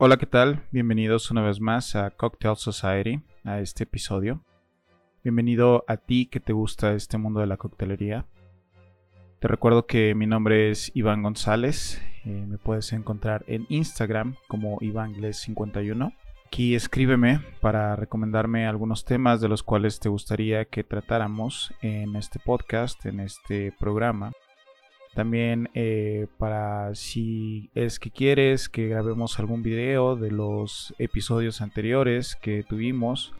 Hola, ¿qué tal? Bienvenidos una vez más a Cocktail Society, a este episodio. Bienvenido a ti que te gusta este mundo de la coctelería. Te recuerdo que mi nombre es Iván González. Eh, me puedes encontrar en Instagram como IvánGles51. Aquí escríbeme para recomendarme algunos temas de los cuales te gustaría que tratáramos en este podcast, en este programa. También eh, para si es que quieres que grabemos algún video de los episodios anteriores que tuvimos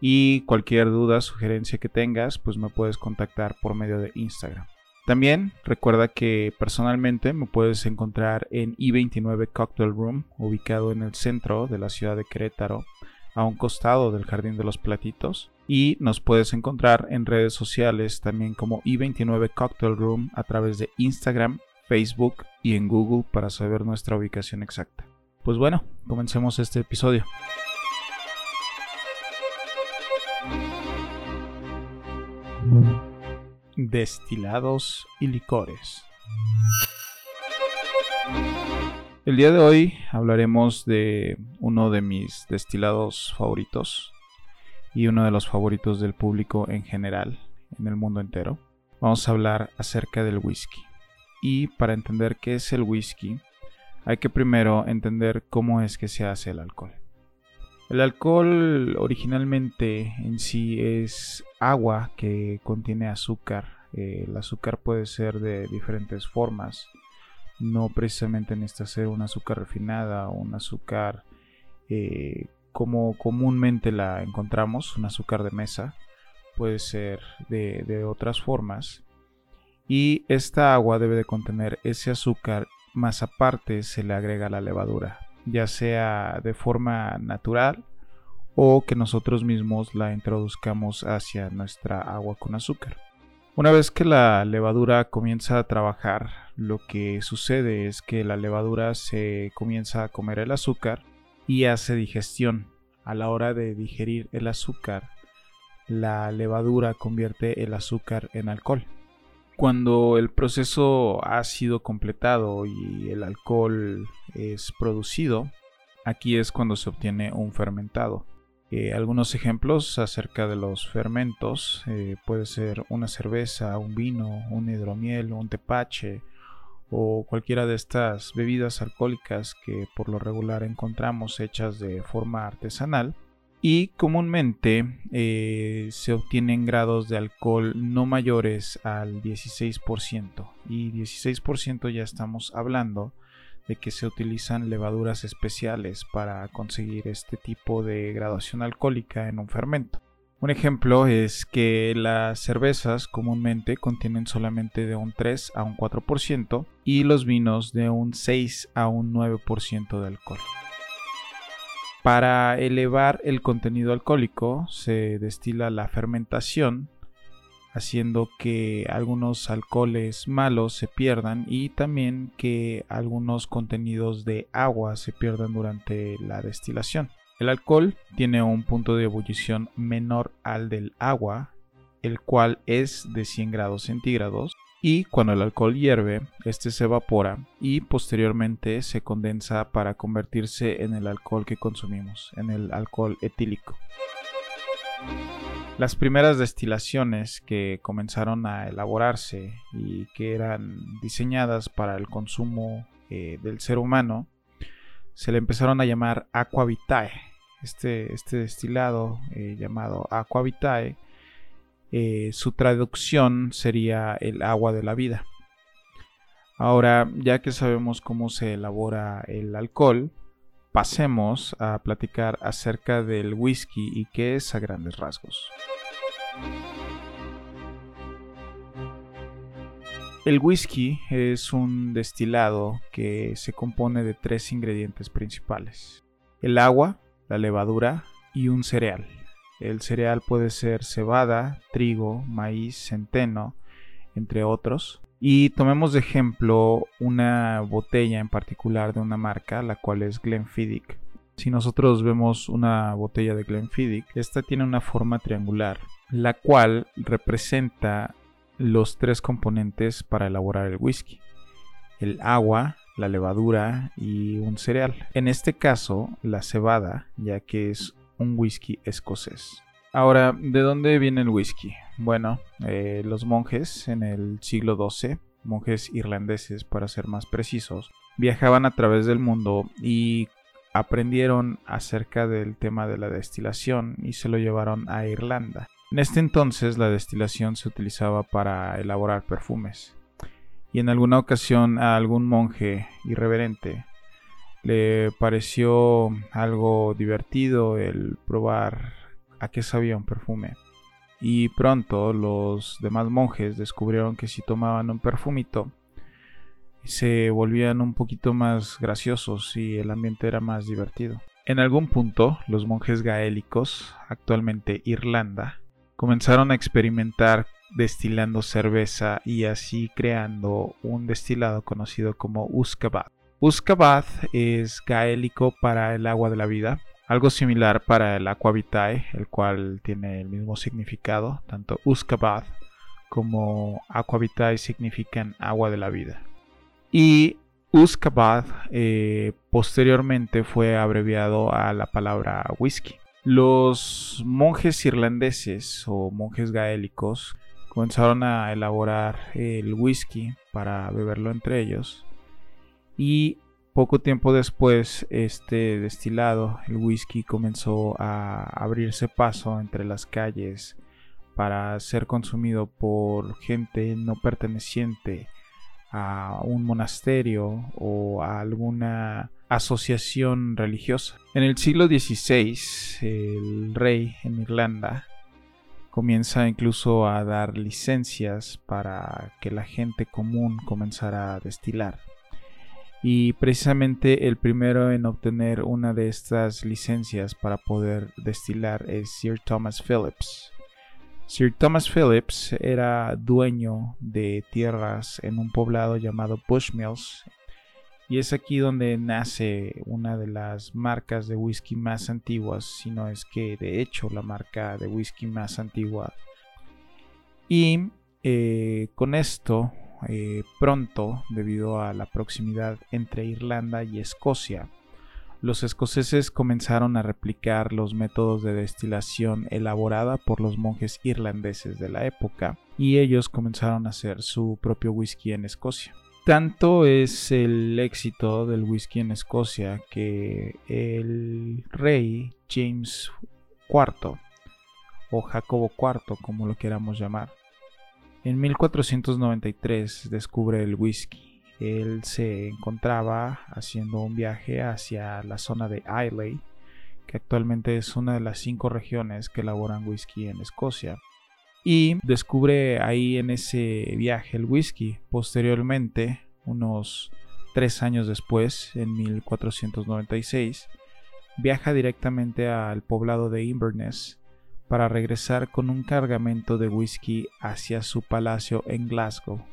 y cualquier duda, sugerencia que tengas, pues me puedes contactar por medio de Instagram. También recuerda que personalmente me puedes encontrar en I29 Cocktail Room, ubicado en el centro de la ciudad de Querétaro, a un costado del Jardín de los Platitos. Y nos puedes encontrar en redes sociales también como I29 Cocktail Room a través de Instagram, Facebook y en Google para saber nuestra ubicación exacta. Pues bueno, comencemos este episodio. destilados y licores. El día de hoy hablaremos de uno de mis destilados favoritos y uno de los favoritos del público en general en el mundo entero. Vamos a hablar acerca del whisky. Y para entender qué es el whisky, hay que primero entender cómo es que se hace el alcohol. El alcohol originalmente en sí es agua que contiene azúcar. Eh, el azúcar puede ser de diferentes formas. No precisamente necesita ser un azúcar refinada o un azúcar eh, como comúnmente la encontramos, un azúcar de mesa. Puede ser de, de otras formas. Y esta agua debe de contener ese azúcar, más aparte se le agrega la levadura ya sea de forma natural o que nosotros mismos la introduzcamos hacia nuestra agua con azúcar. Una vez que la levadura comienza a trabajar, lo que sucede es que la levadura se comienza a comer el azúcar y hace digestión. A la hora de digerir el azúcar, la levadura convierte el azúcar en alcohol. Cuando el proceso ha sido completado y el alcohol es producido, aquí es cuando se obtiene un fermentado. Eh, algunos ejemplos acerca de los fermentos eh, puede ser una cerveza, un vino, un hidromiel, un tepache o cualquiera de estas bebidas alcohólicas que por lo regular encontramos hechas de forma artesanal y comúnmente eh, se obtienen grados de alcohol no mayores al 16% y 16% ya estamos hablando de que se utilizan levaduras especiales para conseguir este tipo de graduación alcohólica en un fermento. Un ejemplo es que las cervezas comúnmente contienen solamente de un 3 a un 4% y los vinos de un 6 a un 9% de alcohol. Para elevar el contenido alcohólico se destila la fermentación, haciendo que algunos alcoholes malos se pierdan y también que algunos contenidos de agua se pierdan durante la destilación. El alcohol tiene un punto de ebullición menor al del agua, el cual es de 100 grados centígrados y cuando el alcohol hierve, este se evapora y posteriormente se condensa para convertirse en el alcohol que consumimos, en el alcohol etílico. Las primeras destilaciones que comenzaron a elaborarse y que eran diseñadas para el consumo eh, del ser humano, se le empezaron a llamar aqua vitae. Este, este destilado eh, llamado aqua vitae eh, su traducción sería el agua de la vida. Ahora, ya que sabemos cómo se elabora el alcohol, pasemos a platicar acerca del whisky y qué es a grandes rasgos. El whisky es un destilado que se compone de tres ingredientes principales. El agua, la levadura y un cereal. El cereal puede ser cebada, trigo, maíz, centeno, entre otros. Y tomemos de ejemplo una botella en particular de una marca, la cual es Glenfiddich. Si nosotros vemos una botella de Glenfiddich, esta tiene una forma triangular, la cual representa los tres componentes para elaborar el whisky. El agua, la levadura y un cereal. En este caso, la cebada, ya que es un whisky escocés. Ahora, ¿de dónde viene el whisky? Bueno, eh, los monjes en el siglo XII, monjes irlandeses para ser más precisos, viajaban a través del mundo y aprendieron acerca del tema de la destilación y se lo llevaron a Irlanda. En este entonces la destilación se utilizaba para elaborar perfumes y en alguna ocasión a algún monje irreverente le pareció algo divertido el probar a qué sabía un perfume. Y pronto los demás monjes descubrieron que si tomaban un perfumito se volvían un poquito más graciosos y el ambiente era más divertido. En algún punto, los monjes gaélicos, actualmente Irlanda, comenzaron a experimentar destilando cerveza y así creando un destilado conocido como Uskabat. Uskabat es gaélico para el agua de la vida, algo similar para el aqua vitae, el cual tiene el mismo significado, tanto Uskabat como aqua vitae significan agua de la vida. Y Uskabad eh, posteriormente fue abreviado a la palabra whisky. Los monjes irlandeses o monjes gaélicos comenzaron a elaborar el whisky para beberlo entre ellos y poco tiempo después este destilado, el whisky, comenzó a abrirse paso entre las calles para ser consumido por gente no perteneciente a un monasterio o a alguna asociación religiosa. En el siglo XVI, el rey en Irlanda comienza incluso a dar licencias para que la gente común comenzara a destilar. Y precisamente el primero en obtener una de estas licencias para poder destilar es Sir Thomas Phillips. Sir Thomas Phillips era dueño de tierras en un poblado llamado Bushmills y es aquí donde nace una de las marcas de whisky más antiguas, si no es que de hecho la marca de whisky más antigua. Y eh, con esto, eh, pronto, debido a la proximidad entre Irlanda y Escocia, los escoceses comenzaron a replicar los métodos de destilación elaborada por los monjes irlandeses de la época y ellos comenzaron a hacer su propio whisky en Escocia. Tanto es el éxito del whisky en Escocia que el rey James IV o Jacobo IV como lo queramos llamar en 1493 descubre el whisky él se encontraba haciendo un viaje hacia la zona de Islay, que actualmente es una de las cinco regiones que elaboran whisky en Escocia. Y descubre ahí en ese viaje el whisky. Posteriormente, unos tres años después, en 1496, viaja directamente al poblado de Inverness para regresar con un cargamento de whisky hacia su palacio en Glasgow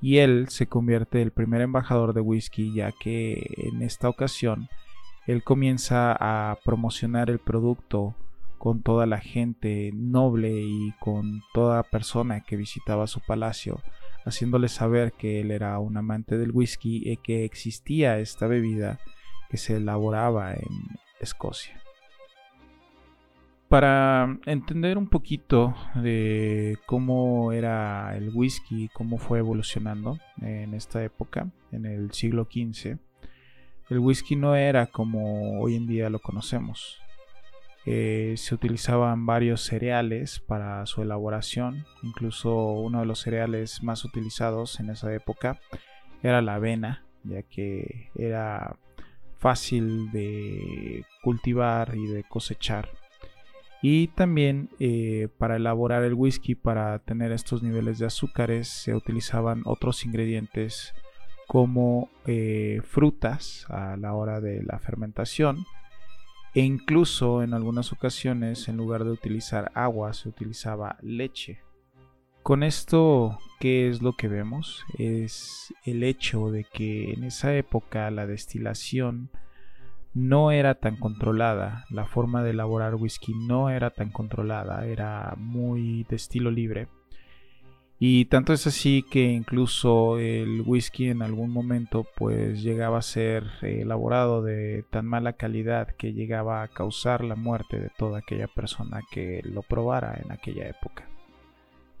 y él se convierte el primer embajador de whisky ya que en esta ocasión él comienza a promocionar el producto con toda la gente noble y con toda persona que visitaba su palacio, haciéndole saber que él era un amante del whisky y que existía esta bebida que se elaboraba en Escocia. Para entender un poquito de cómo era el whisky, cómo fue evolucionando en esta época, en el siglo XV, el whisky no era como hoy en día lo conocemos. Eh, se utilizaban varios cereales para su elaboración, incluso uno de los cereales más utilizados en esa época era la avena, ya que era fácil de cultivar y de cosechar y también eh, para elaborar el whisky, para tener estos niveles de azúcares, se utilizaban otros ingredientes como eh, frutas a la hora de la fermentación e incluso en algunas ocasiones en lugar de utilizar agua se utilizaba leche. Con esto, ¿qué es lo que vemos? Es el hecho de que en esa época la destilación no era tan controlada, la forma de elaborar whisky no era tan controlada, era muy de estilo libre. Y tanto es así que incluso el whisky en algún momento pues llegaba a ser elaborado de tan mala calidad que llegaba a causar la muerte de toda aquella persona que lo probara en aquella época.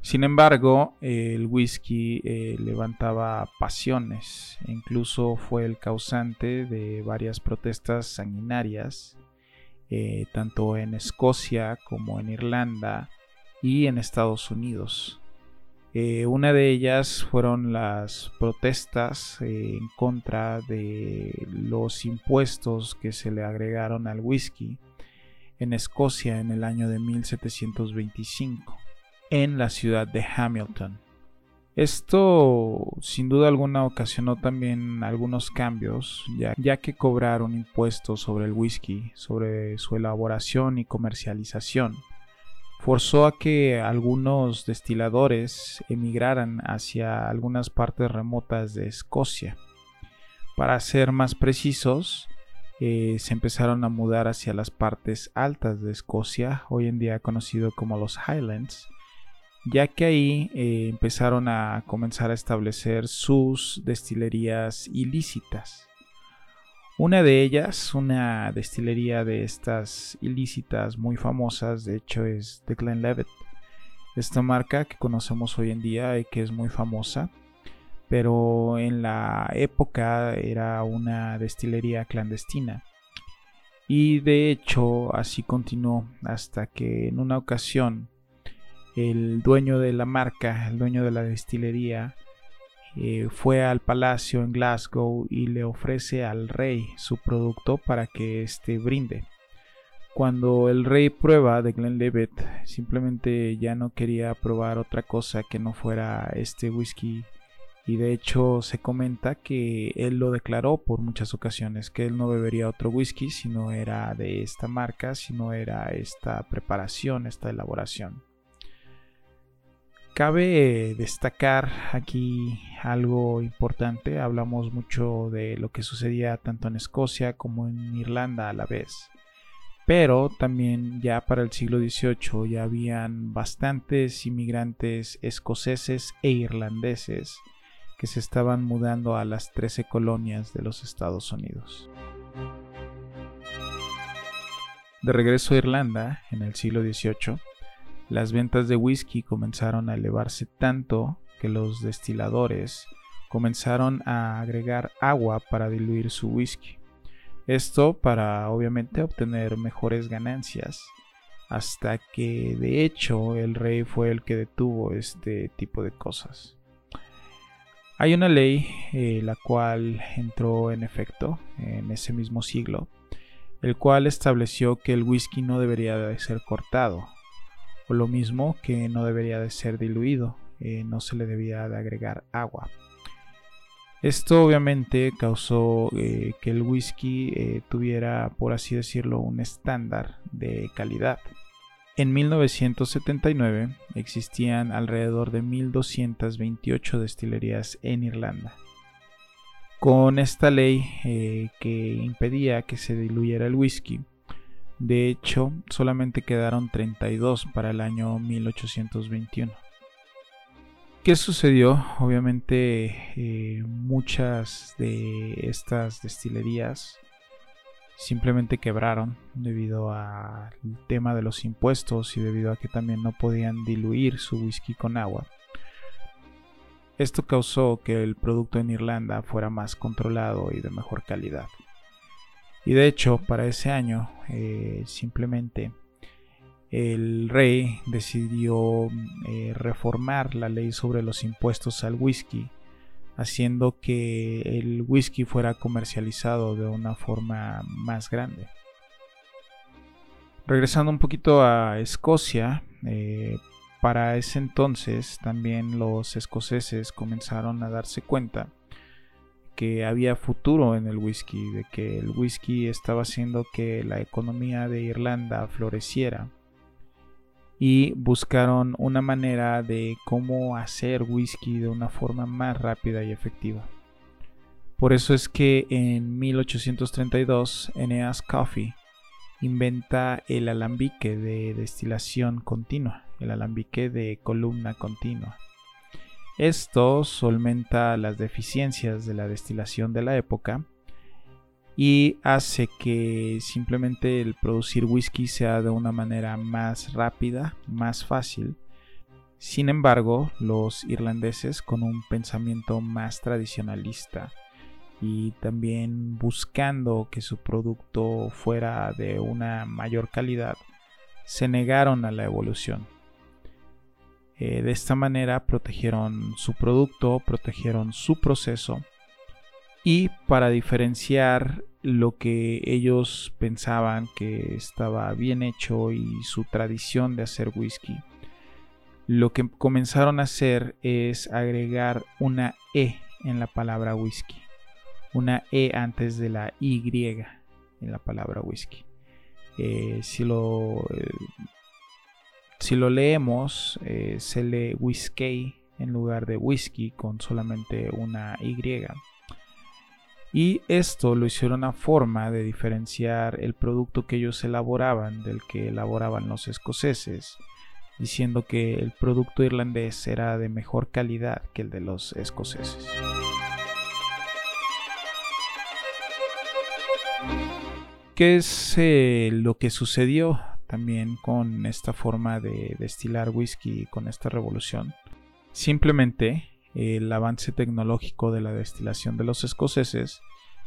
Sin embargo, el whisky eh, levantaba pasiones, incluso fue el causante de varias protestas sanguinarias, eh, tanto en Escocia como en Irlanda y en Estados Unidos. Eh, una de ellas fueron las protestas en contra de los impuestos que se le agregaron al whisky en Escocia en el año de 1725 en la ciudad de Hamilton. Esto sin duda alguna ocasionó también algunos cambios, ya, que cobraron impuestos sobre el whisky, sobre su elaboración y comercialización. Forzó a que algunos destiladores emigraran hacia algunas partes remotas de Escocia. Para ser más precisos, eh, se empezaron a mudar hacia las partes altas de Escocia, hoy en día conocido como los Highlands, ya que ahí eh, empezaron a comenzar a establecer sus destilerías ilícitas. Una de ellas, una destilería de estas ilícitas muy famosas, de hecho es The Glenlivet. Esta marca que conocemos hoy en día y que es muy famosa, pero en la época era una destilería clandestina. Y de hecho así continuó hasta que en una ocasión el dueño de la marca, el dueño de la destilería, eh, fue al palacio en Glasgow y le ofrece al rey su producto para que éste brinde. Cuando el rey prueba de Glenlivet, simplemente ya no quería probar otra cosa que no fuera este whisky y de hecho se comenta que él lo declaró por muchas ocasiones que él no bebería otro whisky si no era de esta marca, si no era esta preparación, esta elaboración. Cabe destacar aquí algo importante, hablamos mucho de lo que sucedía tanto en Escocia como en Irlanda a la vez, pero también ya para el siglo XVIII ya habían bastantes inmigrantes escoceses e irlandeses que se estaban mudando a las 13 colonias de los Estados Unidos. De regreso a Irlanda en el siglo XVIII, las ventas de whisky comenzaron a elevarse tanto que los destiladores comenzaron a agregar agua para diluir su whisky. Esto para obviamente obtener mejores ganancias, hasta que de hecho el rey fue el que detuvo este tipo de cosas. Hay una ley eh, la cual entró en efecto en ese mismo siglo, el cual estableció que el whisky no debería de ser cortado, o lo mismo que no debería de ser diluido, eh, no se le debía de agregar agua. Esto obviamente causó eh, que el whisky eh, tuviera, por así decirlo, un estándar de calidad. En 1979 existían alrededor de 1228 destilerías en Irlanda. Con esta ley que impedía que se diluyera el whisky, de hecho, solamente quedaron 32 para el año 1821. ¿Qué sucedió? Obviamente eh, muchas de estas destilerías simplemente quebraron debido al tema de los impuestos y debido a que también no podían diluir su whisky con agua. Esto causó que el producto en Irlanda fuera más controlado y de mejor calidad. Y de hecho, para ese año, eh, simplemente el rey decidió eh, reformar la ley sobre los impuestos al whisky, haciendo que el whisky fuera comercializado de una forma más grande. Regresando un poquito a Escocia, eh, para ese entonces también los escoceses comenzaron a darse cuenta que había futuro en el whisky, de que el whisky estaba haciendo que la economía de Irlanda floreciera y buscaron una manera de cómo hacer whisky de una forma más rápida y efectiva. Por eso es que en 1832 Eneas Coffee inventa el alambique de destilación continua, el alambique de columna continua Esto solventa las deficiencias de la destilación de la época y hace que simplemente el producir whisky sea de una manera más rápida, más fácil. Sin embargo, los irlandeses con un pensamiento más tradicionalista y también buscando que su producto fuera de una mayor calidad, se negaron a la evolución. Eh, de esta manera protegieron su producto, protegieron su proceso y para diferenciar lo que ellos pensaban que estaba bien hecho y su tradición de hacer whisky, lo que comenzaron a hacer es agregar una E en la palabra whisky, una E antes de la Y en la palabra whisky. Eh, si, lo, eh, si lo leemos, se lee whisky en lugar de whisky con solamente una Y. Y esto lo hicieron a forma de diferenciar el producto que ellos elaboraban del que elaboraban los escoceses, diciendo que el producto irlandés era de mejor calidad que el de los escoceses. ¿Qué es eh, lo que sucedió también con esta forma de destilar whisky, con esta revolución? Simplemente el avance tecnológico de la destilación de los escoceses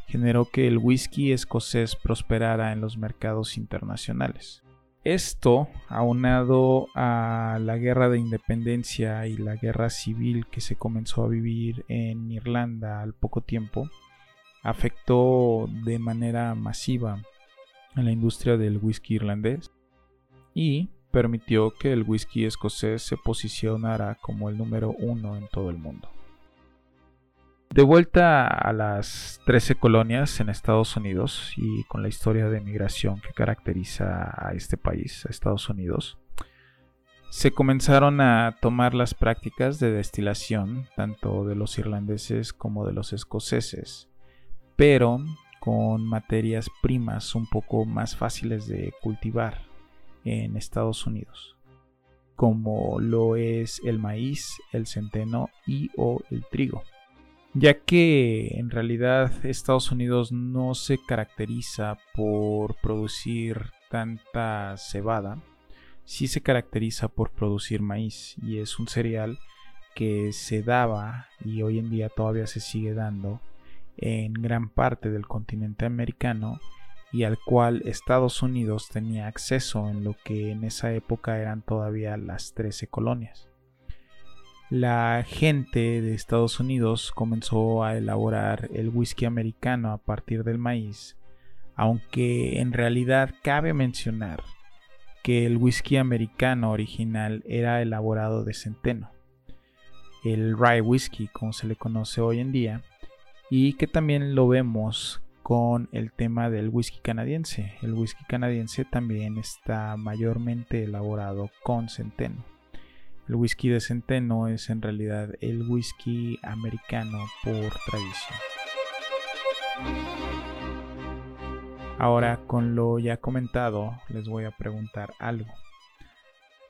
generó que el whisky escocés prosperara en los mercados internacionales. Esto, aunado a la guerra de independencia y la guerra civil que se comenzó a vivir en Irlanda al poco tiempo, afectó de manera masiva a la industria del whisky irlandés y permitió que el whisky escocés se posicionara como el número uno en todo el mundo. De vuelta a las 13 colonias en Estados Unidos y con la historia de migración que caracteriza a este país, a Estados Unidos, se comenzaron a tomar las prácticas de destilación tanto de los irlandeses como de los escoceses, pero con materias primas un poco más fáciles de cultivar en Estados Unidos, como lo es el maíz, el centeno y o el trigo. Ya que en realidad Estados Unidos no se caracteriza por producir tanta cebada, sí se caracteriza por producir maíz y es un cereal que se daba y hoy en día todavía se sigue dando en gran parte del continente americano y al cual Estados Unidos tenía acceso en lo que en esa época eran todavía las 13 colonias. La gente de Estados Unidos comenzó a elaborar el whisky americano a partir del maíz, aunque en realidad cabe mencionar que el whisky americano original era elaborado de centeno, el rye whisky como se le conoce hoy en día, y que también lo vemos con el tema del whisky canadiense. El whisky canadiense también está mayormente elaborado con centeno. El whisky de centeno es en realidad el whisky americano por tradición. Ahora, con lo ya comentado, les voy a preguntar algo.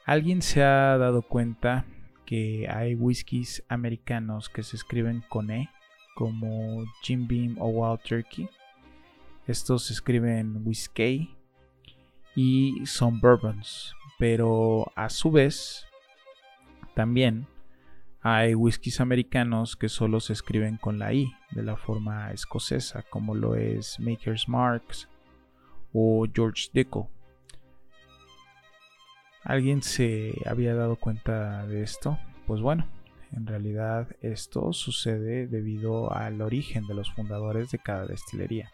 ¿Alguien se ha dado cuenta que hay whiskies americanos que se escriben con E, como Jim Beam o Wild Turkey? Estos se escriben whiskey y son bourbons, pero a su vez también hay whiskies americanos que solo se escriben con la I de la forma escocesa, como lo es Maker's Marks o George Dickel. ¿Alguien se había dado cuenta de esto? Pues bueno, en realidad esto sucede debido al origen de los fundadores de cada destilería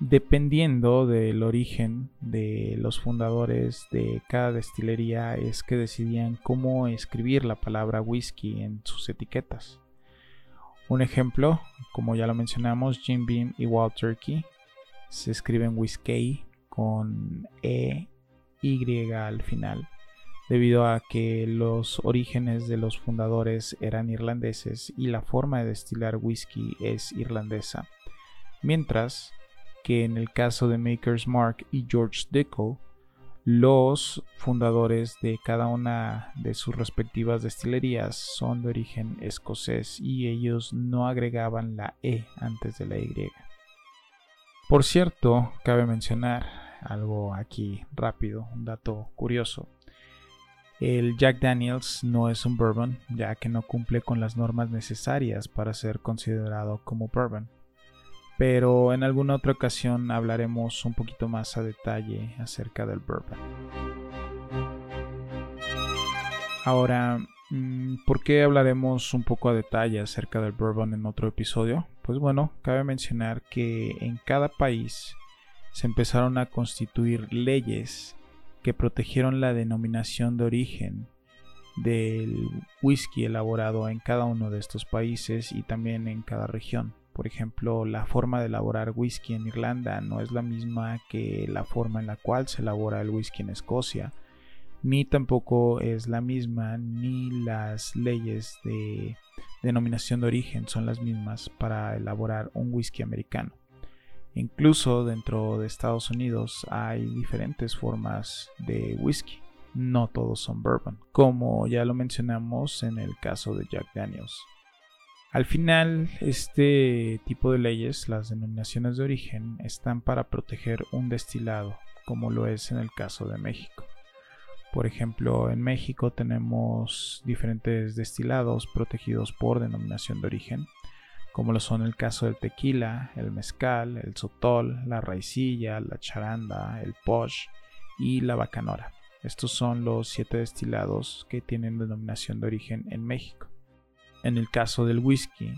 dependiendo del origen de los fundadores de cada destilería es que decidían cómo escribir la palabra whisky en sus etiquetas. Un ejemplo, como ya lo mencionamos, Jim Beam y Wild Turkey se escriben whisky con E Y al final, debido a que los orígenes de los fundadores eran irlandeses y la forma de destilar whisky es irlandesa. Mientras que en el caso de Maker's Mark y George Dickel, Los fundadores de cada una de sus respectivas destilerías son de origen escocés y ellos no agregaban la E antes de la Y. Por cierto, cabe mencionar algo aquí rápido, un dato curioso. El Jack Daniels no es un bourbon, ya que no cumple con las normas necesarias para ser considerado como bourbon pero en alguna otra ocasión hablaremos un poquito más a detalle acerca del bourbon. Ahora, mm, ¿por qué hablaremos un poco a detalle acerca del bourbon en otro episodio? Pues bueno, cabe mencionar que en cada país se empezaron a constituir leyes que protegieron la denominación de origen del whisky elaborado en cada uno de estos países y también en cada región. Por ejemplo, la forma de elaborar whisky en Irlanda no es la misma que la forma en la cual se elabora el whisky en Escocia, ni tampoco es la misma, ni las leyes de denominación de origen son las mismas para elaborar un whisky americano. Incluso dentro de Estados Unidos hay diferentes formas de whisky. No todos son bourbon, como ya lo mencionamos en el caso de Jack Daniels. Al final, este tipo de leyes, las denominaciones de origen, están para proteger un destilado, como lo es en el caso de México. Por ejemplo, en México tenemos diferentes destilados protegidos por denominación de origen, como lo son el caso del tequila, el mezcal, el sotol, la raicilla, la charanda, el posh y la bacanora. Estos son los siete destilados que tienen denominación de origen en México. En el caso del whisky,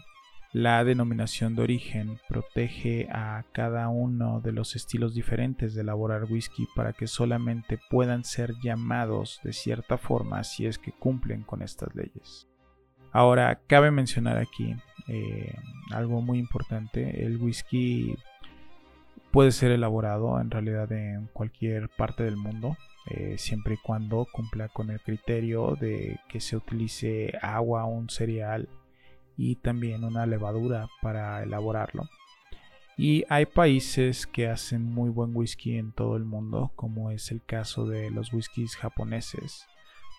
la denominación de origen protege a cada uno de los estilos diferentes de elaborar whisky para que solamente puedan ser llamados de cierta forma si es que cumplen con estas leyes. Ahora, cabe mencionar aquí eh, algo muy importante, el whisky puede ser elaborado en realidad en cualquier parte del mundo, eh, siempre y cuando cumpla con el criterio de que se utilice agua, un cereal y también una levadura para elaborarlo. Y hay países que hacen muy buen whisky en todo el mundo, como es el caso de los whiskies japoneses.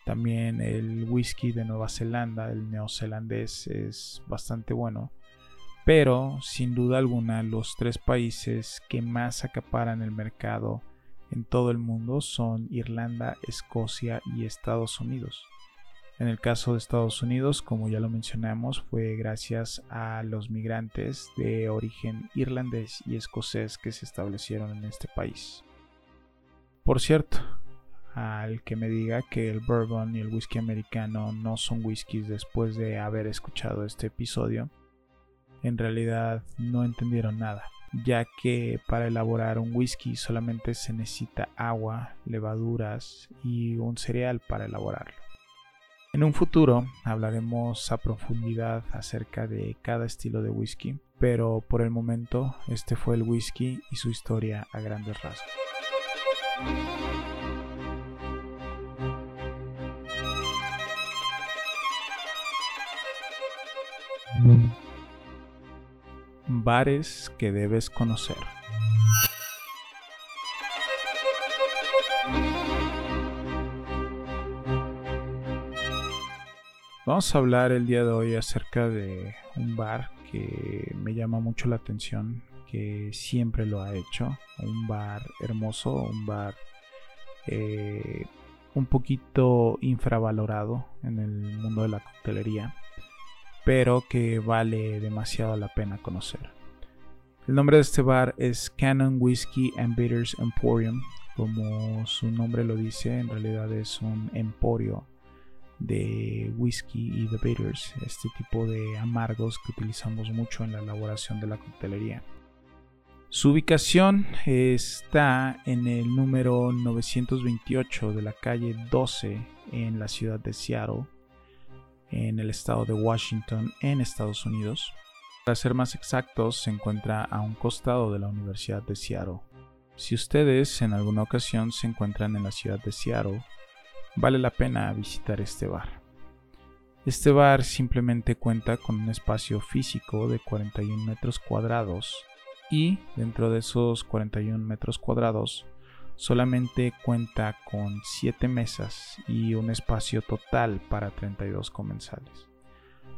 También el whisky de Nueva Zelanda, el neozelandés, es bastante bueno. Pero sin duda alguna los tres países que más acaparan el mercado en todo el mundo son Irlanda, Escocia y Estados Unidos. En el caso de Estados Unidos, como ya lo mencionamos, fue gracias a los migrantes de origen irlandés y escocés que se establecieron en este país. Por cierto, al que me diga que el bourbon y el whisky americano no son whiskies después de haber escuchado este episodio, en realidad no entendieron nada ya que para elaborar un whisky solamente se necesita agua, levaduras y un cereal para elaborarlo. En un futuro hablaremos a profundidad acerca de cada estilo de whisky, pero por el momento este fue el whisky y su historia a grandes rasgos. Bares que debes conocer. Vamos a hablar el día de hoy acerca de un bar que me llama mucho la atención, que siempre lo ha hecho. Un bar hermoso, un bar eh, un poquito infravalorado en el mundo de la coctelería pero que vale demasiado la pena conocer. El nombre de este bar es Canon Whiskey and Bitters Emporium. Como su nombre lo dice, en realidad es un emporio de whisky y de bitters, este tipo de amargos que utilizamos mucho en la elaboración de la coctelería. Su ubicación está en el número 928 de la calle 12 en la ciudad de Seattle, en el estado de Washington, en Estados Unidos. Para ser más exactos, se encuentra a un costado de la Universidad de Seattle. Si ustedes en alguna ocasión se encuentran en la ciudad de Seattle, vale la pena visitar este bar. Este bar simplemente cuenta con un espacio físico de 41 metros cuadrados y dentro de esos 41 metros cuadrados solamente cuenta con 7 mesas y un espacio total para 32 comensales.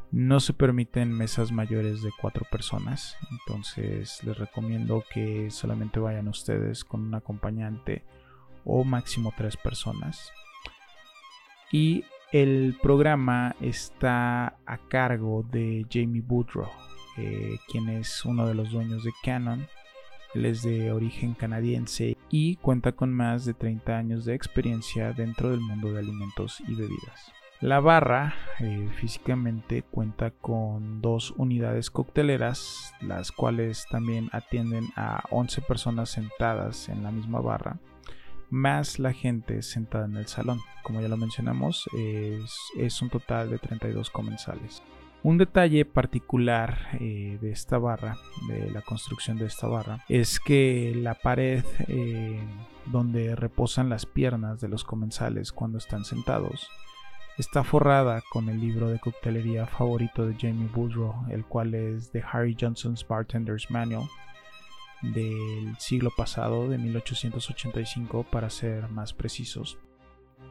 No se permiten mesas mayores de 4 personas, entonces les recomiendo que solamente vayan ustedes con un acompañante o máximo 3 personas. Y el programa está a cargo de Jamie Woodrow, eh, quien es uno de los dueños de Canon. Él es de origen canadiense y cuenta con más de 30 años de experiencia dentro del mundo de alimentos y bebidas. La barra eh, físicamente cuenta con dos unidades cocteleras, las cuales también atienden a 11 personas sentadas en la misma barra más la gente sentada en el salón. Como ya lo mencionamos, es, un total de 32 comensales. Un detalle particular eh, de esta barra, de la construcción de esta barra, es que la pared eh, donde reposan las piernas de los comensales cuando están sentados está forrada con el libro de coctelería favorito de Jamie Woodrow, el cual es The Harry Johnson's Bartender's Manual, del siglo pasado, de 1885 para ser más precisos.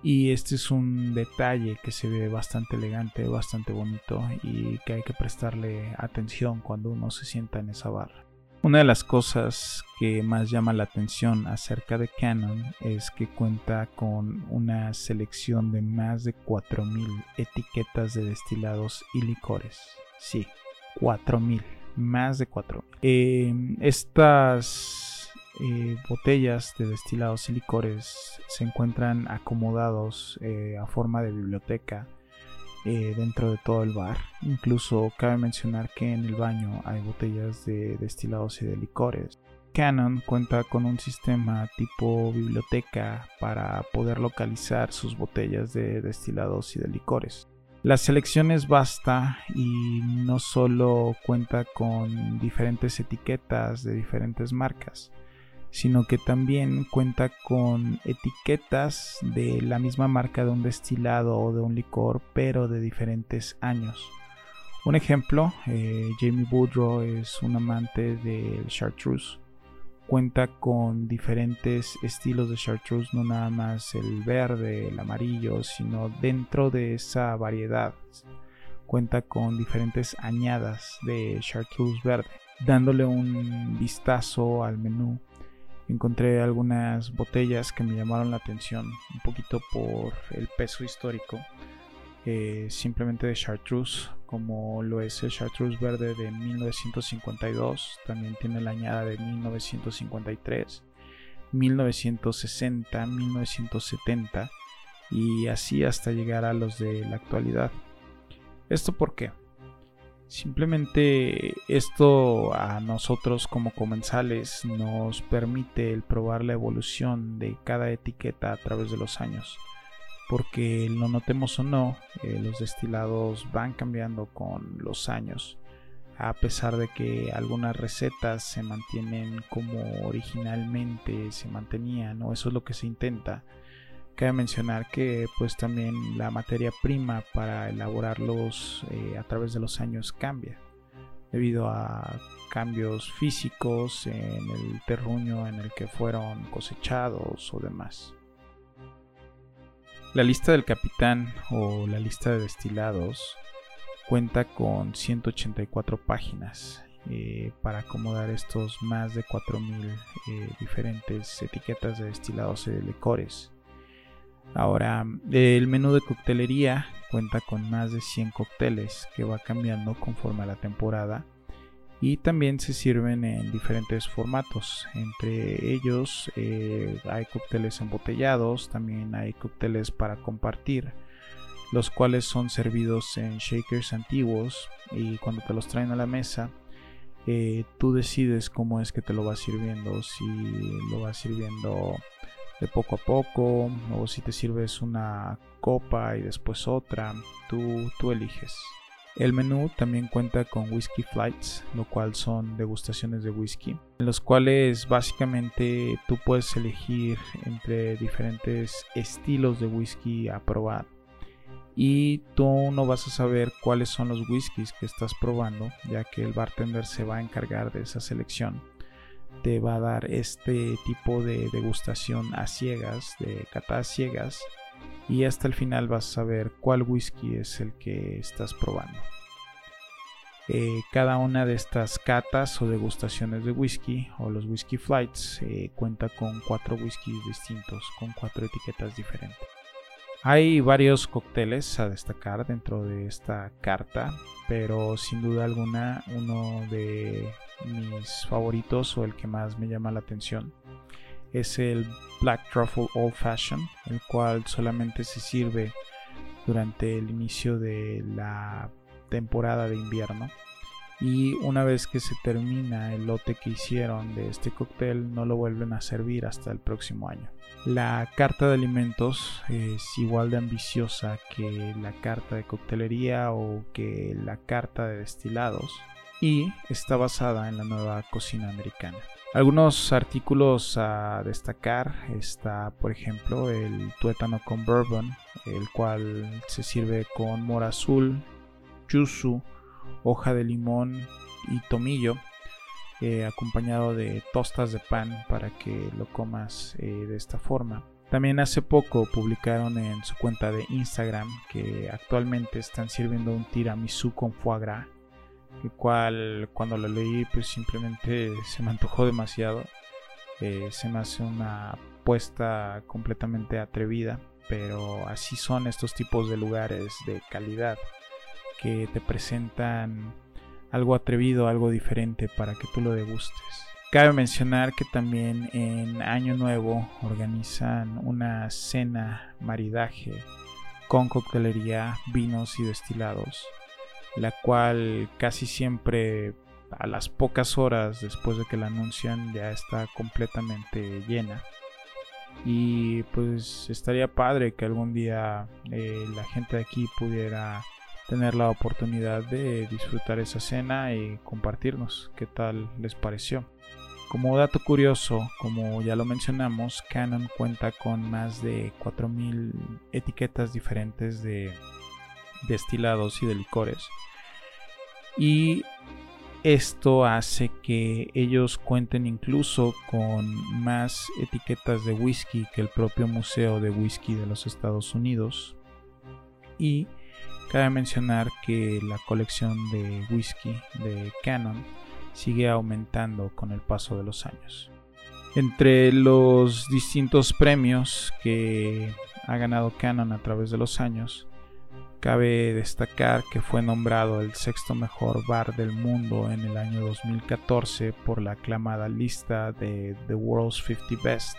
Y este es un detalle que se ve bastante elegante, bastante bonito y que hay que prestarle atención cuando uno se sienta en esa barra. Una de las cosas que más llama la atención acerca de Canon es que cuenta con una selección de más de 4.000 etiquetas de destilados y licores. Sí, 4.000 más de 4. Em, estas eh, botellas de destilados y licores se encuentran acomodados eh, a forma de biblioteca eh, dentro de todo el bar. Incluso cabe mencionar que en el baño hay botellas de destilados y de licores. Canon cuenta con un sistema tipo biblioteca para poder localizar sus botellas de destilados y de licores. La selección es vasta y no solo cuenta con diferentes etiquetas de diferentes marcas, sino que también cuenta con etiquetas de la misma marca de un destilado o de un licor, pero de diferentes años. Un ejemplo, eh, Jamie Woodrow es un amante del chartreuse cuenta con diferentes estilos de chartreuse, no nada más el verde, el amarillo, sino dentro de esa variedad cuenta con diferentes añadas de chartreuse verde. Dándole un vistazo al menú, encontré algunas botellas que me llamaron la atención un poquito por el peso histórico eh, simplemente de chartreuse, como lo es el chartreuse verde de 1952, también tiene la añada de 1953, 1960, 1970 y así hasta llegar a los de la actualidad. ¿Esto por qué? Simplemente esto a nosotros como comensales nos permite el probar la evolución de cada etiqueta a través de los años porque lo notemos o no, eh, los destilados van cambiando con los años. A pesar de que algunas recetas se mantienen como originalmente se mantenían, o eso es lo que se intenta. Cabe mencionar que pues también la materia prima para elaborarlos eh, a través de los años cambia debido a cambios físicos en el terruño en el que fueron cosechados o demás. La lista del capitán o la lista de destilados cuenta con 184 páginas eh, para acomodar estos más de 4.000 eh, diferentes etiquetas de destilados y de licores. Ahora, el menú de coctelería cuenta con más de 100 cócteles que va cambiando conforme a la temporada y también se sirven en diferentes formatos. Entre ellos eh, hay cócteles embotellados, también hay cócteles para compartir, los cuales son servidos en shakers antiguos y cuando te los traen a la mesa, eh, tú decides cómo es que te lo vas sirviendo, si lo vas sirviendo de poco a poco o si te sirves una copa y después otra, tú, tú eliges. El menú también cuenta con whisky flights, lo cual son degustaciones de whisky, en los cuales básicamente tú puedes elegir entre diferentes estilos de whisky a probar. Y tú no vas a saber cuáles son los whiskies que estás probando, ya que el bartender se va a encargar de esa selección. Te va a dar este tipo de degustación a ciegas, de catas ciegas, y hasta el final vas a saber cuál whisky es el que estás probando. Eh, cada una de estas catas o degustaciones de whisky o los whisky flights eh, cuenta con cuatro whiskies distintos, con cuatro etiquetas diferentes. Hay varios cócteles a destacar dentro de esta carta, pero sin duda alguna uno de mis favoritos o el que más me llama la atención es el Black Truffle Old Fashioned, el cual solamente se sirve durante el inicio de la temporada de invierno. Y una vez que se termina el lote que hicieron de este cóctel, no lo vuelven a servir hasta el próximo año. La carta de alimentos es igual de ambiciosa que la carta de coctelería o que la carta de destilados y está basada en la nueva cocina americana. Algunos artículos a destacar está, por ejemplo, el tuétano con bourbon, el cual se sirve con mora azul, yuzu, hoja de limón y tomillo, eh, acompañado de tostas de pan para que lo comas eh, de esta forma. También hace poco publicaron en su cuenta de Instagram que actualmente están sirviendo un tiramisú con foie gras el cual cuando lo leí pues simplemente se me antojó demasiado. Eh, se me hace una apuesta completamente atrevida, pero así son estos tipos de lugares de calidad que te presentan algo atrevido, algo diferente para que tú lo degustes. Cabe mencionar que también en Año Nuevo organizan una cena maridaje con coctelería, vinos y destilados la cual casi siempre a las pocas horas después de que la anuncian ya está completamente llena. Y pues estaría padre que algún día eh, la gente de aquí pudiera tener la oportunidad de disfrutar esa cena y compartirnos qué tal les pareció. Como dato curioso, como ya lo mencionamos, Canon cuenta con más de 4.000 etiquetas diferentes de destilados y de licores y esto hace que ellos cuenten incluso con más etiquetas de whisky que el propio Museo de Whisky de los Estados Unidos. Y cabe mencionar que la colección de whisky de Canon sigue aumentando con el paso de los años. Entre los distintos premios que ha ganado Canon a través de los años, Cabe destacar que fue nombrado el sexto mejor bar del mundo en el año 2014 por la aclamada lista de The World's 50 Best.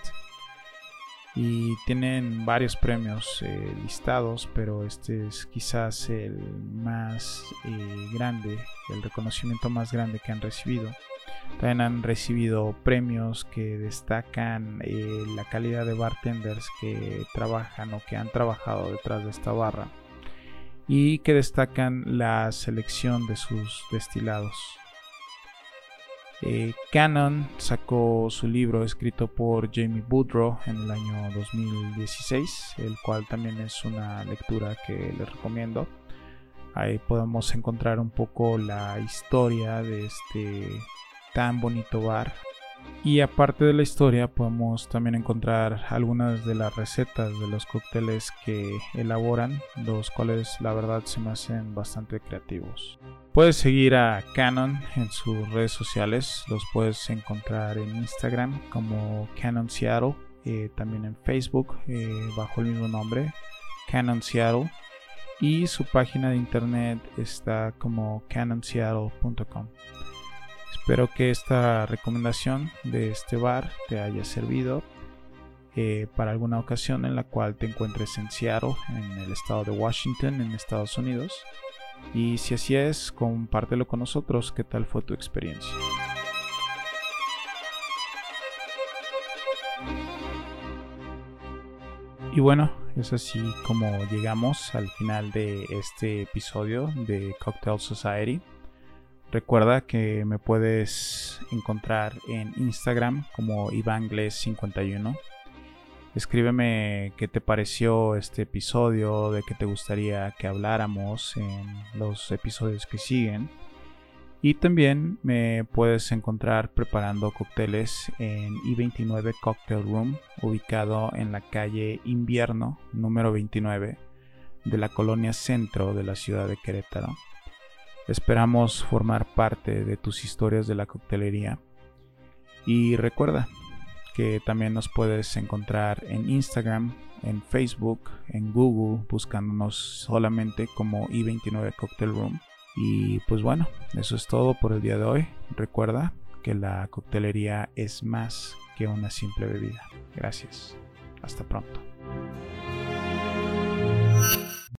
Y tienen varios premios eh, listados, pero este es quizás el más eh, grande, el reconocimiento más grande que han recibido. También han recibido premios que destacan eh, la calidad de bartenders que trabajan o que han trabajado detrás de esta barra y que destacan la selección de sus destilados. Eh, Canon sacó su libro escrito por Jamie Boudreau en el año 2016, el cual también es una lectura que les recomiendo. Ahí podemos encontrar un poco la historia de este tan bonito bar y aparte de la historia podemos también encontrar algunas de las recetas de los cócteles que elaboran, los cuales la verdad se me hacen bastante creativos. Puedes seguir a Canon en sus redes sociales, los puedes encontrar en Instagram como Canon Seattle, eh, también en Facebook eh, bajo el mismo nombre, Canon Seattle, y su página de internet está como canonseattle.com. Espero que esta recomendación de este bar te haya servido eh, para alguna ocasión en la cual te encuentres en Seattle, en el estado de Washington, en Estados Unidos. Y si así es, compártelo con nosotros qué tal fue tu experiencia. Y bueno, es así como llegamos al final de este episodio de Cocktail Society. Recuerda que me puedes encontrar en Instagram como Ivangles51. Escríbeme qué te pareció este episodio, de qué te gustaría que habláramos en los episodios que siguen. Y también me puedes encontrar preparando cócteles en I-29 Cocktail Room, ubicado en la calle Invierno número 29 de la colonia centro de la ciudad de Querétaro. Esperamos formar parte de tus historias de la coctelería. Y recuerda que también nos puedes encontrar en Instagram, en Facebook, en Google, buscándonos solamente como I29 Cocktail Room. Y pues bueno, eso es todo por el día de hoy. Recuerda que la coctelería es más que una simple bebida. Gracias. Hasta pronto.